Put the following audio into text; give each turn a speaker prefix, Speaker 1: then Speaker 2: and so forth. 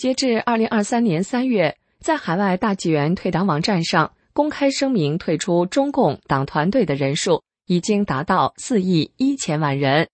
Speaker 1: 截至二零二三年三月在海外大纪元退党网站上公开声明退出中共党团队的人数已经达到四亿一千万人。